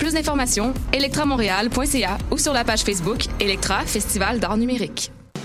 Plus d'informations, electramontréal.ca ou sur la page Facebook Electra Festival d'art numérique.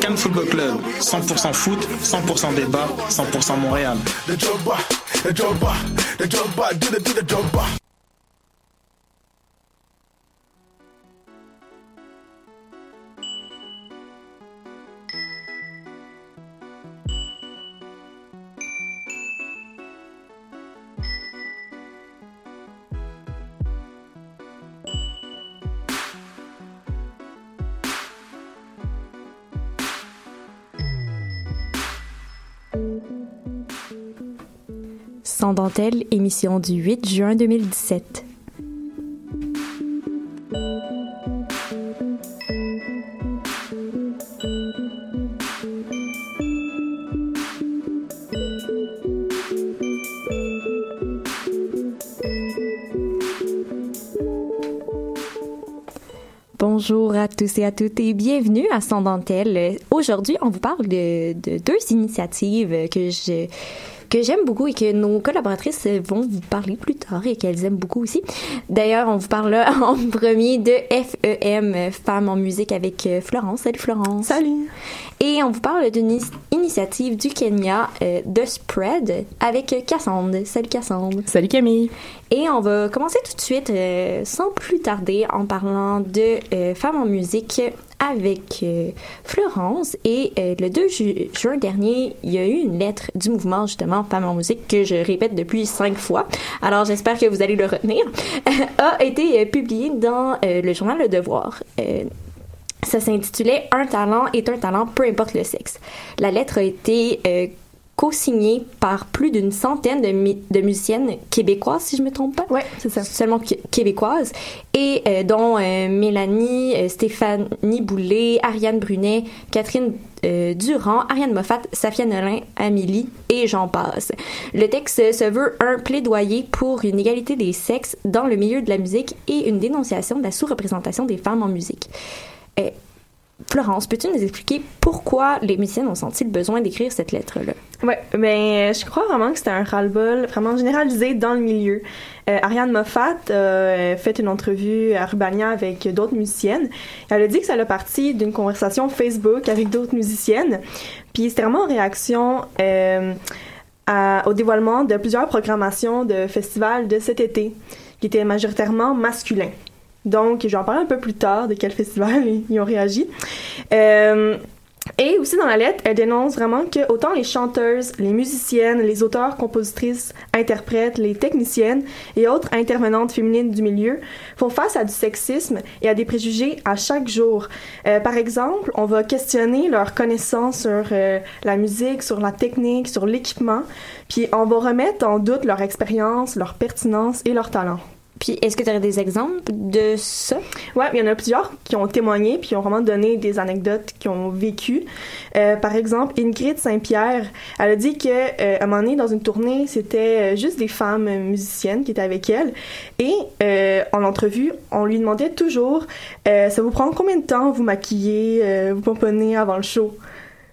Cannes Football Club, 100% foot, 100% débat, 100% Montréal. Sans dentelle, émission du 8 juin 2017. Bonjour à tous et à toutes et bienvenue à Sans dentelle. Aujourd'hui, on vous parle de, de deux initiatives que je que j'aime beaucoup et que nos collaboratrices vont vous parler plus tard et qu'elles aiment beaucoup aussi. D'ailleurs, on vous parle là en premier de FEM, Femmes en musique avec Florence. Salut Florence. Salut. Et on vous parle d'une initiative du Kenya, euh, The Spread, avec Cassandre. Salut Cassandre. Salut Camille. Et on va commencer tout de suite, euh, sans plus tarder, en parlant de euh, Femmes en musique avec euh, Florence. Et euh, le 2 ju juin dernier, il y a eu une lettre du mouvement, justement, Femmes en musique, que je répète depuis cinq fois. Alors, j'espère que vous allez le retenir, a été euh, publié dans le journal Le Devoir. ça s'intitulait Un talent est un talent, peu importe le sexe. La lettre a été co-signé par plus d'une centaine de, de, musiciennes québécoises, si je me trompe pas. Ouais, c'est ça. Seulement québécoises. Et euh, dont euh, Mélanie, euh, Stéphanie Boulet, Ariane Brunet, Catherine Durand, Ariane Moffat, Safia Nolin, Amélie et j'en passe. Le texte se veut un plaidoyer pour une égalité des sexes dans le milieu de la musique et une dénonciation de la sous-représentation des femmes en musique. Florence, peux-tu nous expliquer pourquoi les musiciennes ont senti le besoin d'écrire cette lettre-là? Oui, ben, je crois vraiment que c'était un ras-le-bol vraiment généralisé dans le milieu. Euh, Ariane Moffat a euh, fait une entrevue à Rubania avec d'autres musiciennes. Elle a dit que ça a parti d'une conversation Facebook avec d'autres musiciennes. Puis c'était vraiment en réaction euh, au dévoilement de plusieurs programmations de festivals de cet été qui étaient majoritairement masculins. Donc, je vais en parler un peu plus tard de quel festival ils ont réagi. Euh, et aussi dans la lettre, elle dénonce vraiment que autant les chanteuses, les musiciennes, les auteurs, compositrices, interprètes, les techniciennes et autres intervenantes féminines du milieu font face à du sexisme et à des préjugés à chaque jour. Euh, par exemple, on va questionner leur connaissance sur euh, la musique, sur la technique, sur l'équipement, puis on va remettre en doute leur expérience, leur pertinence et leur talent. Puis, est-ce que tu aurais des exemples de ça? Ouais, il y en a plusieurs qui ont témoigné puis qui ont vraiment donné des anecdotes qu'ils ont vécues. Euh, par exemple, Ingrid Saint-Pierre, elle a dit que euh, un moment donné, dans une tournée, c'était euh, juste des femmes musiciennes qui étaient avec elle. Et en entrevue, on lui demandait toujours ça vous prend combien de temps vous maquiller, vous pomponner avant le show?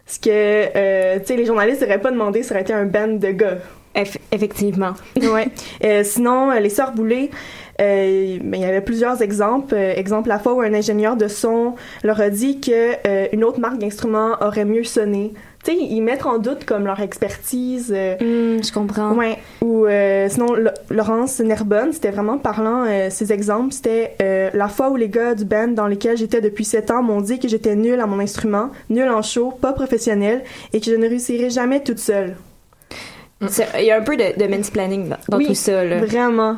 Ce que, tu sais, les journalistes n'auraient pas demandé, ça aurait été un band de gars. Eff effectivement. ouais. Euh, sinon, les sœurs Boulay, euh, ben, il y avait plusieurs exemples. Euh, exemple, la fois où un ingénieur de son leur a dit que euh, une autre marque d'instruments aurait mieux sonné. Tu sais, ils mettent en doute comme leur expertise. euh, Hmm, je comprends. Ouais. Ou euh, sinon, Laurence Nerbonne, c'était vraiment parlant, euh, ces exemples. C'était euh, la fois où les gars du band dans lesquels j'étais depuis 7 ans m'ont dit que j'étais nulle à mon instrument, nulle en show, pas professionnelle, et que je ne réussirais jamais toute seule. C'est- Il y a un peu de, de mansplaining dans, dans Oui, tout ça. Là. Vraiment.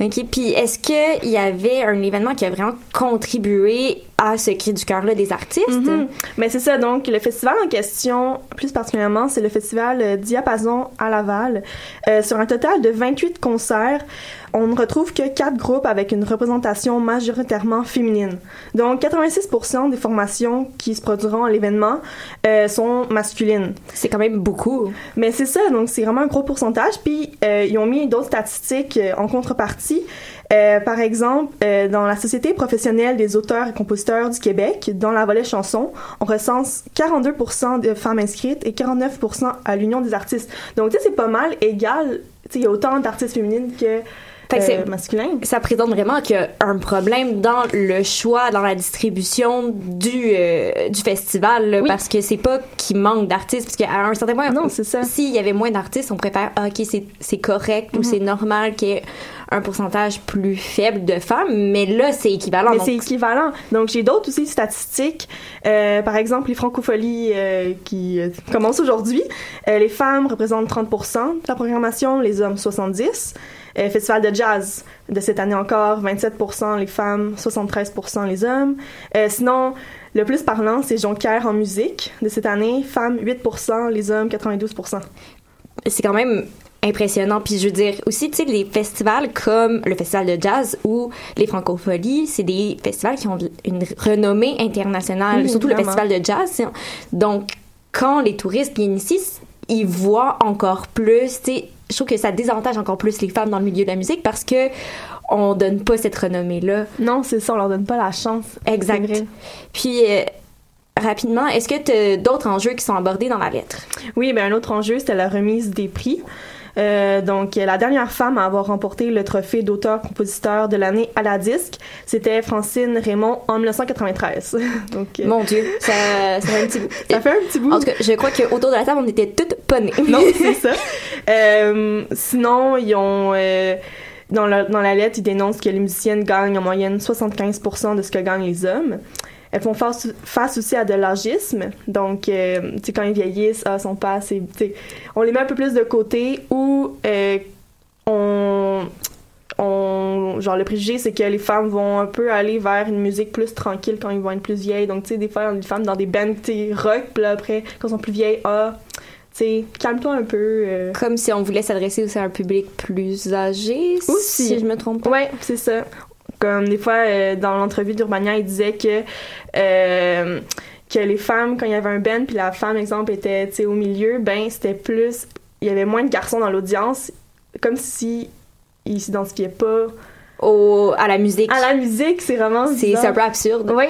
OK. Puis est-ce qu'il y avait un événement qui a vraiment contribué à ce cri du cœur-là des artistes? Mhm. Mais c'est ça, donc le festival en question, plus particulièrement, c'est le festival euh, Diapason à Laval. Euh, sur un total de 28 concerts, on ne retrouve que quatre groupes avec une représentation majoritairement féminine. Donc 86% des formations qui se produiront à l'événement euh, sont masculines. C'est quand même beaucoup. Mais c'est ça, donc c'est vraiment un gros pourcentage. Puis euh, ils ont mis d'autres statistiques en contrepartie. Euh, par exemple, euh, dans la Société professionnelle des auteurs et compositeurs du Québec, dans la volet chanson, on recense 42% de femmes inscrites et 49% à l'Union des artistes. Donc, tu sais, c'est pas mal égal. Il y a autant d'artistes féminines que Fait que euh, masculins. Ça présente vraiment qu'il y a un problème dans le choix, dans la distribution du, euh, du festival, là, Oui. parce que c'est pas qu'il manque d'artistes, parce qu'à un certain point, Non, c'est ça. s'il y avait moins d'artistes, on préfère, ah, ok, c'est- correct Mhm. ou c'est normal qu'il y ait un pourcentage plus faible de femmes, mais là, c'est équivalent. Mais donc- c'est équivalent. Donc, j'ai d'autres aussi statistiques. Euh, par exemple, les francopholies euh, qui euh, commencent aujourd'hui. Euh, les femmes représentent 30% de la programmation, les hommes 70 euh, Festival de jazz de cette année encore, 27% les femmes, 73% les hommes. Euh, sinon, le plus parlant, c'est Jonquière en musique de cette année, femmes 8% les hommes 92% c'est quand même impressionnant. Puis je veux dire, aussi, tu sais, les festivals comme le festival de jazz ou les francopholies, c'est des festivals qui ont une renommée internationale, surtout vraiment. le festival de jazz. c'est- Donc, quand les touristes viennent ici, ils voient encore plus, tu sais, je trouve que ça désavantage encore plus les femmes dans le milieu de la musique parce que on donne pas cette renommée-là. Non, c'est ça, on leur donne pas la chance. Exact. Vrai. Puis, euh, rapidement, est-ce que tu as d'autres enjeux qui sont abordés dans la lettre? Oui, ben un autre enjeu, c'était la remise des prix. Euh, donc, la dernière femme à avoir remporté le trophée d'auteur-compositeur de l'année à la disque, c'était Francine Raymond en 1993. donc, euh, Mon Dieu, ça, ça fait un petit bout. ça fait un petit bout. En tout cas, je crois qu'autour de la table, on était toutes pas nées. non, c'est ça. Euh, sinon, ils ont... euh, dans, la, dans la lettre, ils dénoncent que les musiciennes gagnent en moyenne 75% de ce que gagnent les hommes. Elles font face, face aussi à de l'âgisme. Donc, euh, tu sais, quand ils vieillissent, ah, sont pas assez... On les met un peu plus de côté ou euh, on... On, genre le préjugé c'est que les femmes vont un peu aller vers une musique plus tranquille quand ils vont être plus vieilles donc tu sais des fois les femmes dans des bands rock puis là après quand elles sont plus vieilles ah tu sais calme-toi un peu euh. Comme si on voulait s'adresser aussi à un public plus âgé, Aussi. si je me trompe pas. Ouais, c'est ça. Comme des fois, euh, dans l'entrevue d'Urbania, il disait que, euh, que les femmes, quand il y avait un band, puis la femme, exemple, était au milieu, ben, c'était plus. Il y avait moins de garçons dans l'audience, comme si ils s'identifiaient pas Au, à la musique. à la musique. C'est vraiment. C'est un peu absurde. Oui.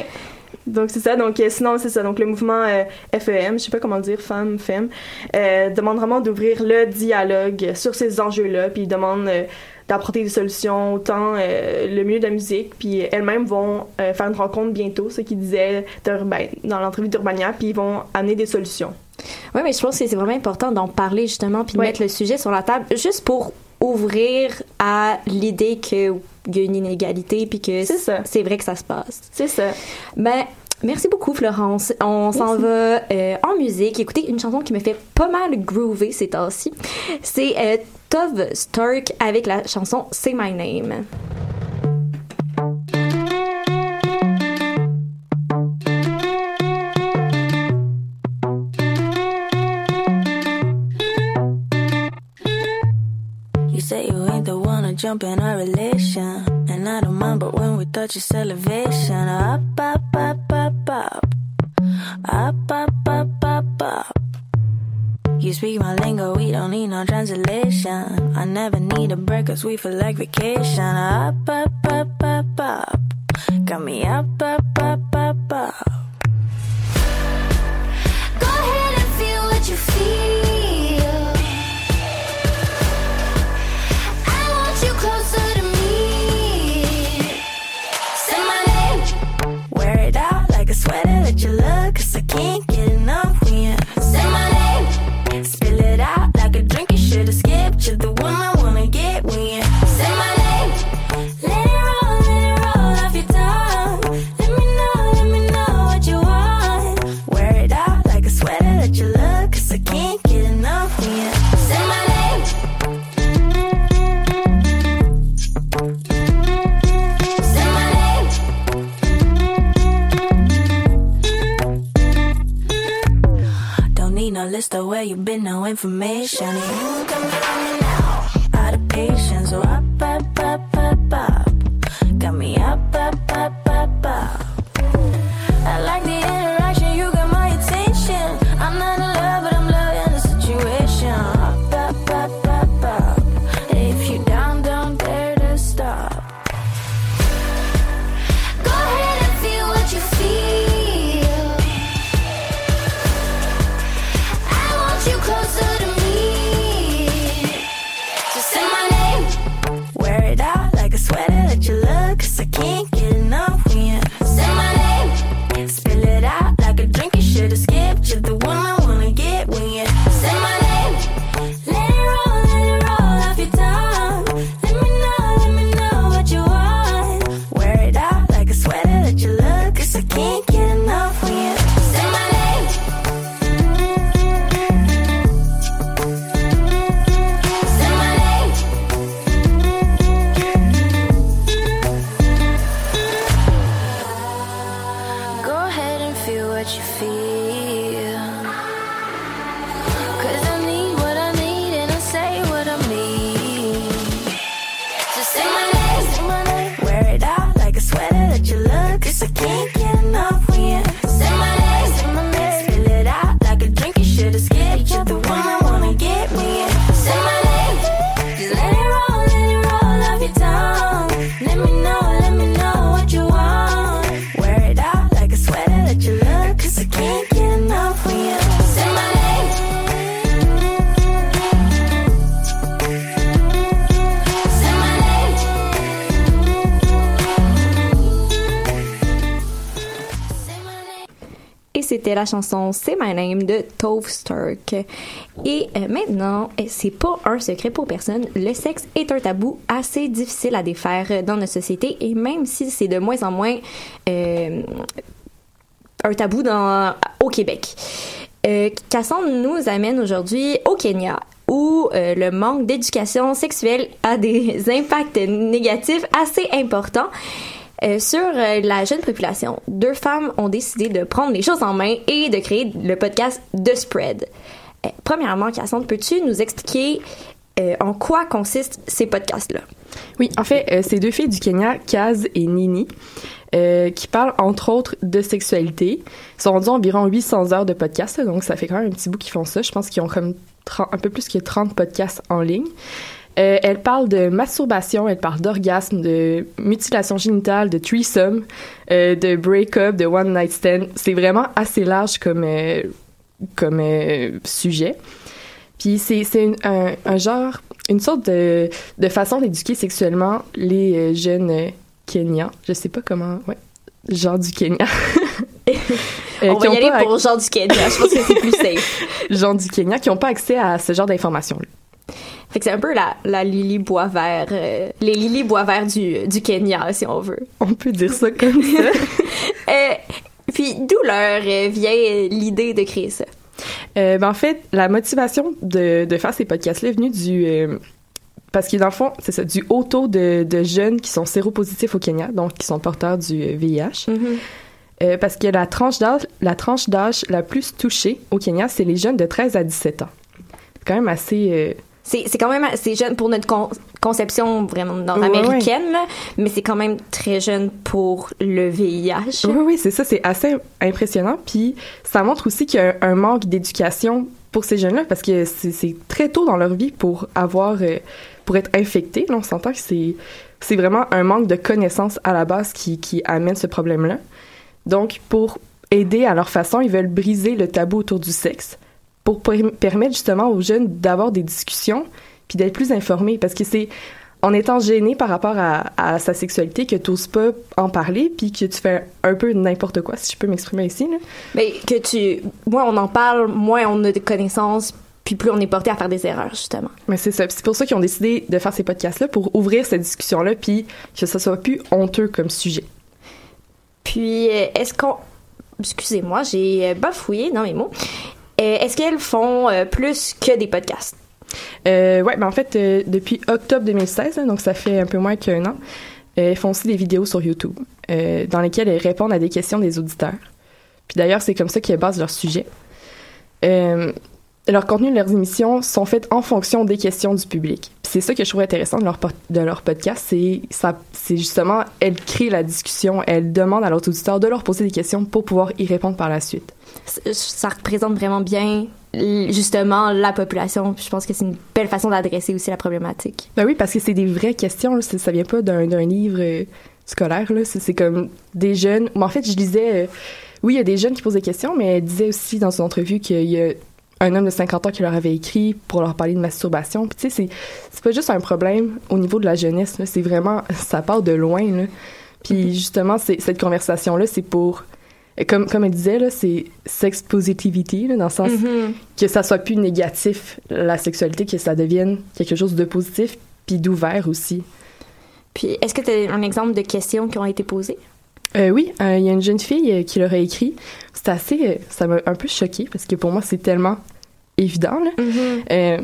Donc c'est ça. Donc euh, sinon c'est ça. Donc le mouvement euh, FEM, je sais pas comment dire, femme, femme, euh, demande vraiment d'ouvrir le dialogue sur ces enjeux-là, puis ils demandent euh, d'apporter des solutions autant euh, le milieu de la musique, puis elles-mêmes vont euh, faire une rencontre bientôt, ce qu'ils disaient ben, dans l'entrevue d'Urbania, puis ils vont amener des solutions. Oui, mais je pense que c'est vraiment important d'en parler justement puis de Ouais. mettre le sujet sur la table juste pour ouvrir à l'idée qu'il y a une inégalité puis que C'est vrai que ça se passe. C'est ça. Ben, merci beaucoup, Florence. On s'en va euh, en musique écouter une chanson qui me fait pas mal groover ces temps-ci. C'est euh, Tove Stark avec la chanson Say My Name. You say you ain't the one to jump in our relation. And I don't mind, but when we touch it's elevation. Up, up, up, up, up. Up, up, up, up, up. You speak my lingo, we don't need no translation. I never need a break, cause we feel like vacation. Up, up, up, up, up. Got me up, up, up, up, up. you been no information. You come You're the one c'était la chanson C'est My Name de Tove Stark. Et euh, maintenant, euh, c'est pas un secret pour personne, le sexe est un tabou assez difficile à défaire dans notre société et même si c'est de moins en moins euh, un tabou dans, au Québec. Euh, Cassandre nous amène aujourd'hui au Kenya où euh, le manque d'éducation sexuelle a des impacts négatifs assez importants. Euh, sur euh, la jeune population, deux femmes ont décidé de prendre les choses en main et de créer le podcast The Spread. Euh, premièrement, Cassandre, peux-tu nous expliquer en quoi consistent ces podcasts-là? Oui, en fait, c'est deux filles du Kenya, Kaz et Nini, qui parlent entre autres de sexualité. Ils sont rendus environ 800 heures de podcast, là, donc ça fait quand même un petit bout qu'ils font ça. Je pense qu'ils ont comme 30 un peu plus que 30 podcasts en ligne. Euh, elles parlent de masturbation, elles parlent d'orgasme, de mutilation génitale, de threesome, euh, de break-up, de one night stand. C'est vraiment assez large comme euh, comme sujet. Puis c'est un, un genre, une sorte de, de façon d'éduquer sexuellement les jeunes Kenyans. Je sais pas comment, ouais, genre du Kenya. Euh, On va y aller pour Jean du Kenya, je pense que c'est plus safe. gens du Kenya qui n'ont pas accès à ce genre d'informations. Fait que c'est un peu la, la Lily Boisvert, euh, les Lily Boisvert du, du Kenya, si on veut. On peut dire ça comme ça. Euh, puis d'où leur euh, vient l'idée de créer ça? Euh, ben, en fait, la motivation de, de faire ces podcasts-là est venue du... euh, parce que dans le fond, c'est ça, du haut taux de, de jeunes qui sont séropositifs au Kenya, donc qui sont porteurs du VIH. Euh, parce que la tranche d'âge, la tranche d'âge la plus touchée au Kenya, c'est les jeunes de 13 à 17 ans. C'est quand même assez. C'est c'est quand même assez jeune pour notre con- conception vraiment nord-américaine, là, mais c'est quand même très jeune pour le VIH. Oui, oui, c'est ça, c'est assez impressionnant. Puis ça montre aussi qu'il y a un, manque d'éducation pour ces jeunes-là parce que c'est c'est très tôt dans leur vie pour avoir, euh, pour être infectés. Là, on s'entend que c'est c'est vraiment un manque de connaissances à la base qui, qui amène ce problème-là. Donc, pour aider à leur façon, ils veulent briser le tabou autour du sexe pour per- permettre justement aux jeunes d'avoir des discussions puis d'être plus informés parce que c'est en étant gêné par rapport à, à sa sexualité que tu n'oses pas en parler puis que tu fais un peu n'importe quoi, si je peux m'exprimer ici. Là. Mais que tu, moins on en parle, moins on a de connaissances, puis plus on est porté à faire des erreurs, justement. Mais c'est ça. C'est pour ça qu'ils ont décidé de faire ces podcasts-là pour ouvrir cette discussion-là puis que ça soit plus honteux comme sujet. Puis, euh, est-ce qu'on... Excusez-moi, j'ai euh, bafouillé dans mes mots. Euh, est-ce qu'elles font euh, plus que des podcasts? Euh, ouais, ben en fait, euh, depuis octobre 2016, là, donc ça fait un peu moins qu'un an, elles font aussi des vidéos sur YouTube dans lesquelles elles répondent à des questions des auditeurs. Puis d'ailleurs, c'est comme ça qu'elles basent leur sujet. Leur contenu leurs émissions sont faits en fonction des questions du public. C'est ça que je trouve intéressant de leur, podcast, c'est justement, elles créent la discussion, elles demandent à leurs auditeurs de leur poser des questions pour pouvoir y répondre par la suite. Ça représente vraiment bien justement la population. Puis je pense que c'est une belle façon d'adresser aussi la problématique. Ben oui, parce que c'est des vraies questions, là. C'est- ça vient pas d'un livre euh, scolaire. C'est comme des jeunes. Mais en fait, je lisais, euh, oui, il y a des jeunes qui posent des questions, mais elle disait aussi dans une entrevue qu'il y a un homme de 50 ans qui leur avait écrit pour leur parler de masturbation. Puis tu sais, c'est- pas juste un problème au niveau de la jeunesse. C'est vraiment, ça part de loin, là. Puis justement, c'est- cette conversation-là, c'est pour, comme, comme elle disait, là, c'est sex positivity, là, dans le sens que ça soit plus négatif, la sexualité, que ça devienne quelque chose de positif, puis d'ouvert aussi. Puis est-ce que tu as un exemple de questions qui ont été posées? Euh, oui, euh, il y a une jeune fille euh, qui leur a écrit. C'était assez. ça m'a un peu choqué parce que pour moi, c'est tellement évident. Là. Euh,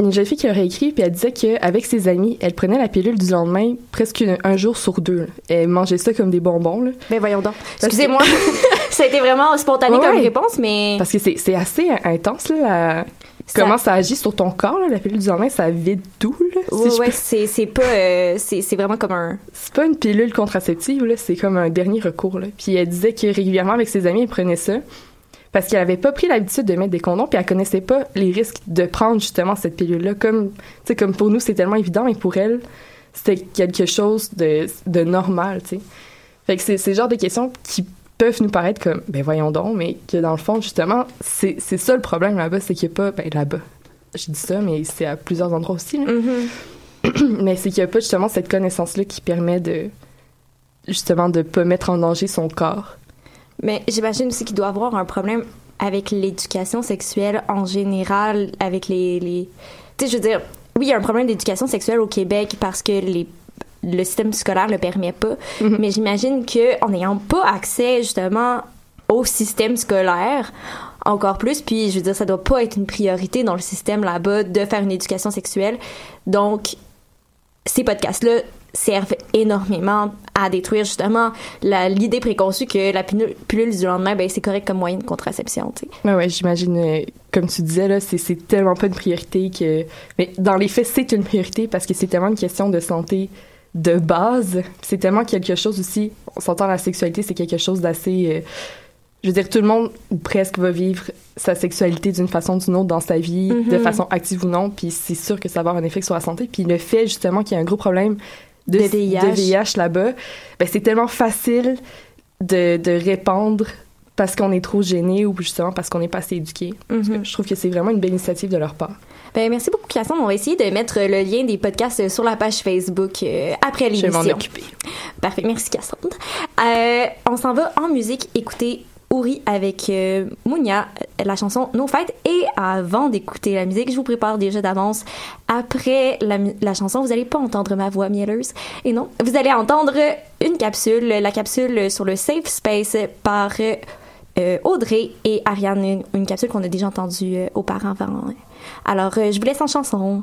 une jeune fille qui leur a écrit, puis elle disait qu'avec ses amis, elle prenait la pilule du lendemain presque un, un jour sur deux. là. Elle mangeait ça comme des bonbons. Là. Ben voyons donc. Excusez-moi. ça a été vraiment spontané Ouais, comme ouais. réponse, mais Parce que c'est assez intense, là, la- Ça- comment ça agit sur ton corps. Là, la pilule du lendemain, ça vide tout. Là, si ouais, peux- c'est pas euh, c'est c'est vraiment comme un C'est pas une pilule contraceptive, là, c'est comme un dernier recours. Là. Puis elle disait que régulièrement avec ses amis, elle prenait ça parce qu'elle avait pas pris l'habitude de mettre des condoms, puis elle connaissait pas les risques de prendre justement cette pilule-là. Comme, comme pour nous, c'est tellement évident, mais pour elle, c'était quelque chose de, de normal, tu sais. Fait que c'est c'est le genre de questions qui peuvent nous paraître comme, ben voyons donc, mais que dans le fond, justement, c'est c'est ça le problème là-bas, c'est qu'il y a pas, ben là-bas, je dis ça, mais c'est à plusieurs endroits aussi, là mais c'est qu'il n'y a pas justement cette connaissance-là qui permet de justement de pas mettre en danger son corps. Mais j'imagine aussi qu'il doit avoir un problème avec l'éducation sexuelle en général, avec les... les... Tu sais, je veux dire, oui, il y a un problème d'éducation sexuelle au Québec parce que les le système scolaire le permet pas, mais j'imagine que en n'ayant pas accès justement au système scolaire, encore plus, puis je veux dire, ça doit pas être une priorité dans le système là-bas de faire une éducation sexuelle. Donc, ces podcasts-là servent énormément à détruire justement l'idée préconçue que la pilule, du lendemain, ben, c'est correct comme moyen de contraception. tu sais. Ouais, j'imagine, euh, comme tu disais, là, c'est, tellement pas une priorité que. Mais dans les faits, c'est une priorité parce que c'est tellement une question de santé de base. C'est tellement quelque chose aussi. On s'entend la sexualité, c'est quelque chose d'assez. euh, je veux dire, tout le monde, ou presque, va vivre sa sexualité d'une façon ou d'une autre dans sa vie, de Mhm. façon active ou non, puis c'est sûr que ça va avoir un effet sur la santé. Puis le fait, justement, qu'il y a un gros problème de, De VIH. VIH là-bas, ben, c'est tellement facile de, de répandre parce qu'on est trop gêné ou justement parce qu'on n'est pas assez éduqué. Mhm. Je trouve que c'est vraiment une belle initiative de leur part. Ben, merci beaucoup, Cassandre. On va essayer de mettre le lien des podcasts sur la page Facebook euh, après Je vais l'émission. m'en occuper. Parfait, merci Cassandre. Euh, on s'en va en musique écouter Ouri avec euh, Mounia, la chanson No Fight. Et avant d'écouter la musique, je vous prépare déjà d'avance. Après la, la chanson, vous n'allez pas entendre ma voix mielleuse. Et non, vous allez entendre une capsule, la capsule sur le Safe Space par euh, euh, Audrey et Ariane, une, capsule qu'on a déjà entendue euh, auparavant. Alors, je vous laisse en chanson.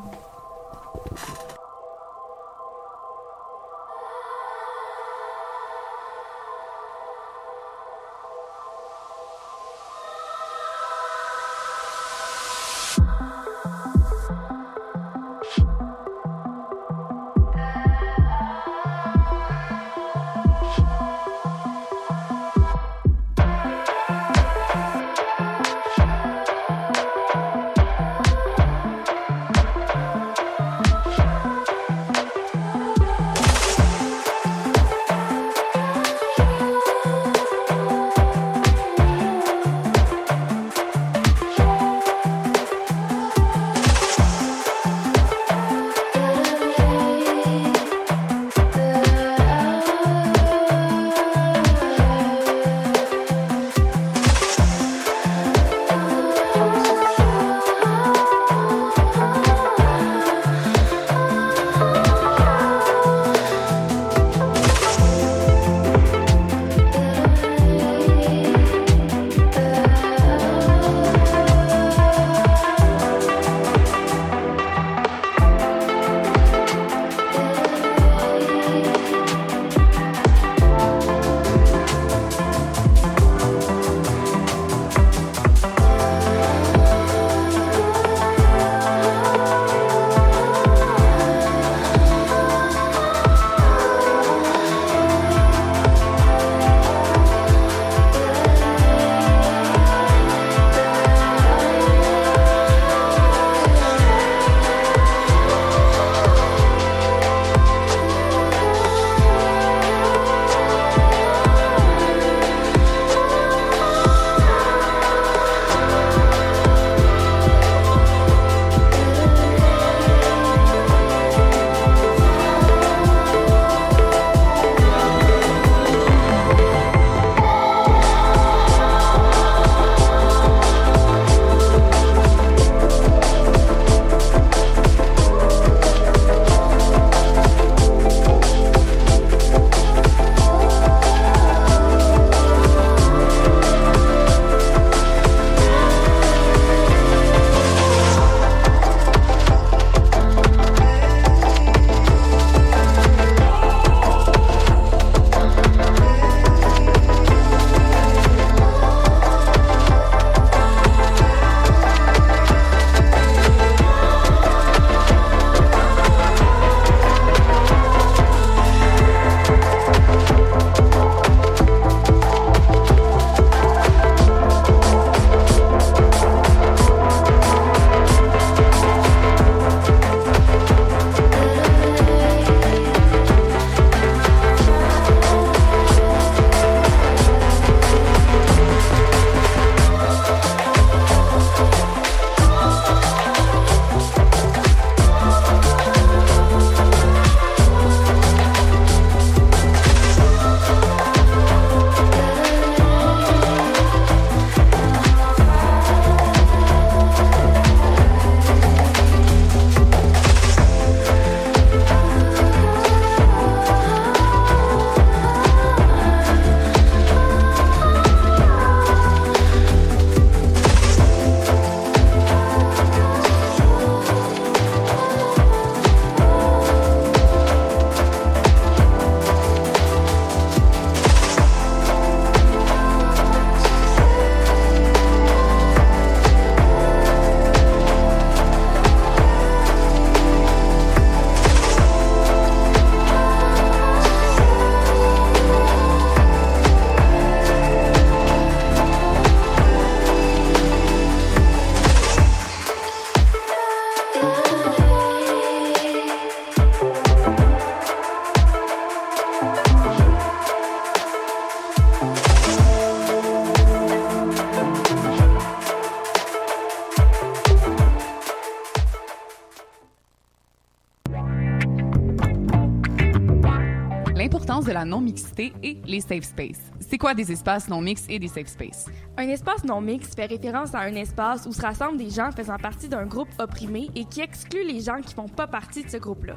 Non-mixité et les safe spaces. C'est quoi des espaces non-mix et des safe spaces? Un espace non mixte fait référence à un espace où se rassemblent des gens faisant partie d'un groupe opprimé et qui exclut les gens qui font pas partie de ce groupe-là.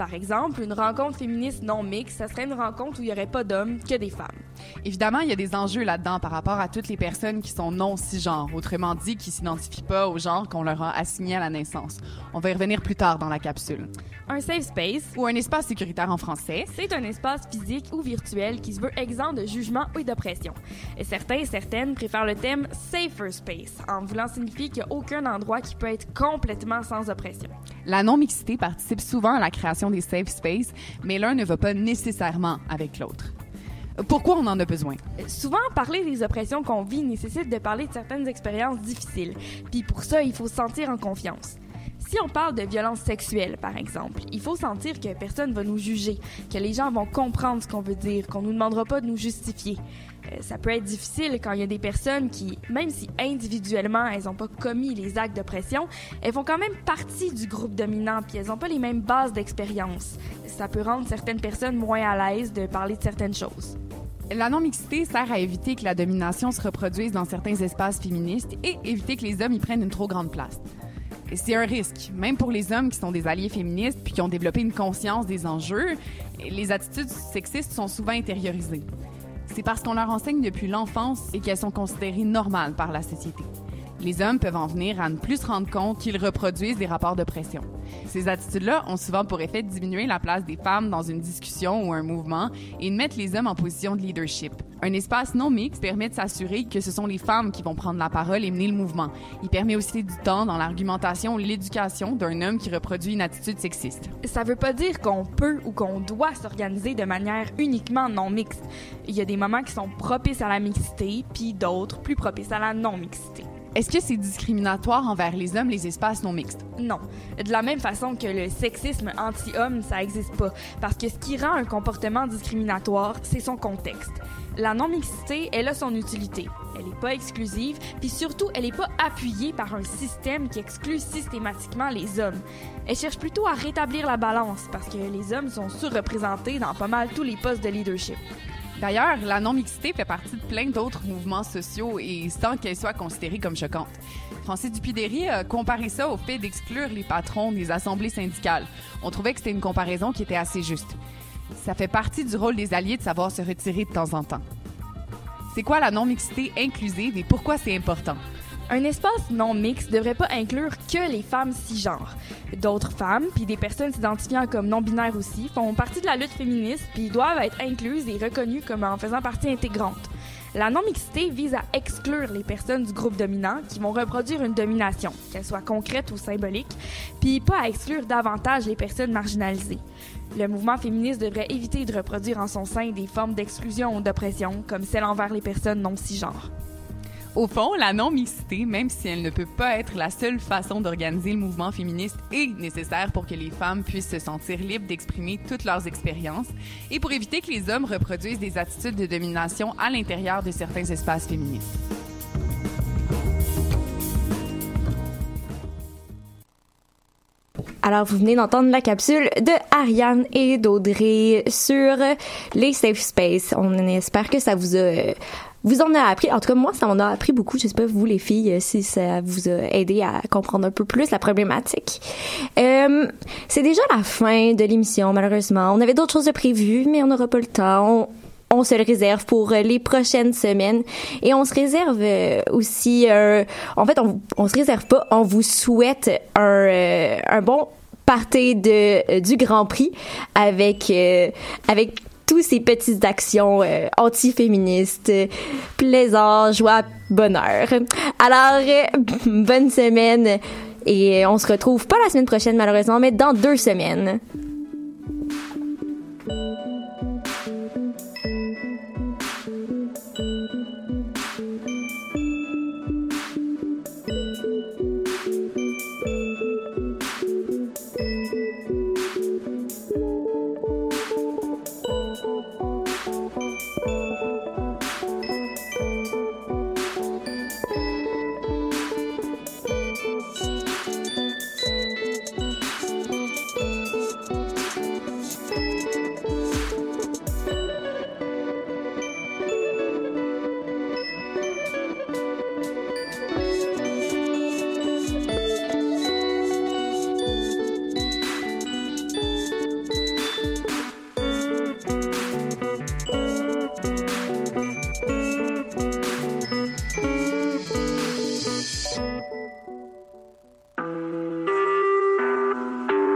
Par exemple, une rencontre féministe non mixte, ça serait une rencontre où il n'y aurait pas d'hommes que des femmes. Évidemment, il y a des enjeux là-dedans par rapport à toutes les personnes qui sont non cisgenres, autrement dit, qui s'identifient pas au genre qu'on leur a assigné à la naissance. On va y revenir plus tard dans la capsule. Un safe space, Ou un espace sécuritaire en français. c'est un espace physique ou virtuel qui se veut exempt de jugement ou d'oppression. Et certains et certaines préfèrent le thème safer space, en voulant signifier qu'il n'y a aucun endroit qui peut être complètement sans oppression. La non-mixité participe souvent à la création des safe spaces, mais l'un ne va pas nécessairement avec l'autre. Pourquoi on en a besoin? Souvent, parler des oppressions qu'on vit nécessite de parler de certaines expériences difficiles. Puis pour ça, il faut se sentir en confiance. Si on parle de violence sexuelle, par exemple, il faut sentir que personne va nous juger, que les gens vont comprendre ce qu'on veut dire, qu'on nous demandera pas de nous justifier. Euh, ça peut être difficile quand il y a des personnes qui, même si individuellement elles n'ont pas commis les actes d'oppression, elles font quand même partie du groupe dominant puis elles n'ont pas les mêmes bases d'expérience. Ça peut rendre certaines personnes moins à l'aise de parler de certaines choses. La non-mixité sert à éviter que la domination se reproduise dans certains espaces féministes et éviter que les hommes y prennent une trop grande place. C'est un risque, même pour les hommes qui sont des alliés féministes puis qui ont développé une conscience des enjeux, les attitudes sexistes sont souvent intériorisées. C'est parce qu'on leur enseigne depuis l'enfance et qu'elles sont considérées normales par la société. Les hommes peuvent en venir à ne plus se rendre compte qu'ils reproduisent des rapports d'oppression. Ces attitudes-là ont souvent pour effet de diminuer la place des femmes dans une discussion ou un mouvement et de mettre les hommes en position de leadership. Un espace non mixte permet de s'assurer que ce sont les femmes qui vont prendre la parole et mener le mouvement. Il permet aussi du temps dans l'argumentation ou l'éducation d'un homme qui reproduit une attitude sexiste. Ça veut pas dire qu'on peut ou qu'on doit s'organiser de manière uniquement non mixte. Il y a des moments qui sont propices à la mixité, puis d'autres plus propices à la non-mixité. Est-ce que c'est discriminatoire envers les hommes, les espaces non mixtes? Non. De la même façon que le sexisme anti-homme, ça existe pas. Parce que ce qui rend un comportement discriminatoire, c'est son contexte. La non-mixité, elle a son utilité. Elle n'est pas exclusive, puis surtout, elle n'est pas appuyée par un système qui exclut systématiquement les hommes. Elle cherche plutôt à rétablir la balance, parce que les hommes sont surreprésentés dans pas mal tous les postes de leadership. D'ailleurs, la non-mixité fait partie de plein d'autres mouvements sociaux et sans qu'elle soit considérée comme choquante. Francis Dupidéry a comparé ça au fait d'exclure les patrons des assemblées syndicales. On trouvait que c'était une comparaison qui était assez juste. Ça fait partie du rôle des alliés de savoir se retirer de temps en temps. C'est quoi la non-mixité inclusive et pourquoi c'est important? Un espace non mixte devrait pas inclure que les femmes cisgenres. D'autres femmes, puis des personnes s'identifiant comme non-binaires aussi, font partie de la lutte féministe puis doivent être incluses et reconnues comme en faisant partie intégrante. La non-mixité vise à exclure les personnes du groupe dominant qui vont reproduire une domination, qu'elle soit concrète ou symbolique, puis pas à exclure davantage les personnes marginalisées. Le mouvement féministe devrait éviter de reproduire en son sein des formes d'exclusion ou d'oppression, comme celle envers les personnes non cisgenres. Au fond, la non-mixité, même si elle ne peut pas être la seule façon d'organiser le mouvement féministe, est nécessaire pour que les femmes puissent se sentir libres d'exprimer toutes leurs expériences et pour éviter que les hommes reproduisent des attitudes de domination à l'intérieur de certains espaces féministes. Alors, vous venez d'entendre la capsule de Ariane et d'Audrey sur les safe space. On espère que ça vous a, vous en a appris. En tout cas, moi, ça m'en a appris beaucoup. Je sais pas, vous, les filles, si ça vous a aidé à comprendre un peu plus la problématique. Euh, c'est déjà la fin de l'émission, malheureusement. On avait d'autres choses de prévues, mais on n'aura pas le temps. On, se le réserve pour les prochaines semaines et on se réserve euh, aussi euh, en fait on, on se réserve pas on vous souhaite un, euh, un bon party de euh, du Grand Prix avec euh, avec tous ces petites actions euh, anti-féministes, plaisir, joie, bonheur. Alors, euh, bonne semaine et on se retrouve pas la semaine prochaine malheureusement, mais dans deux semaines.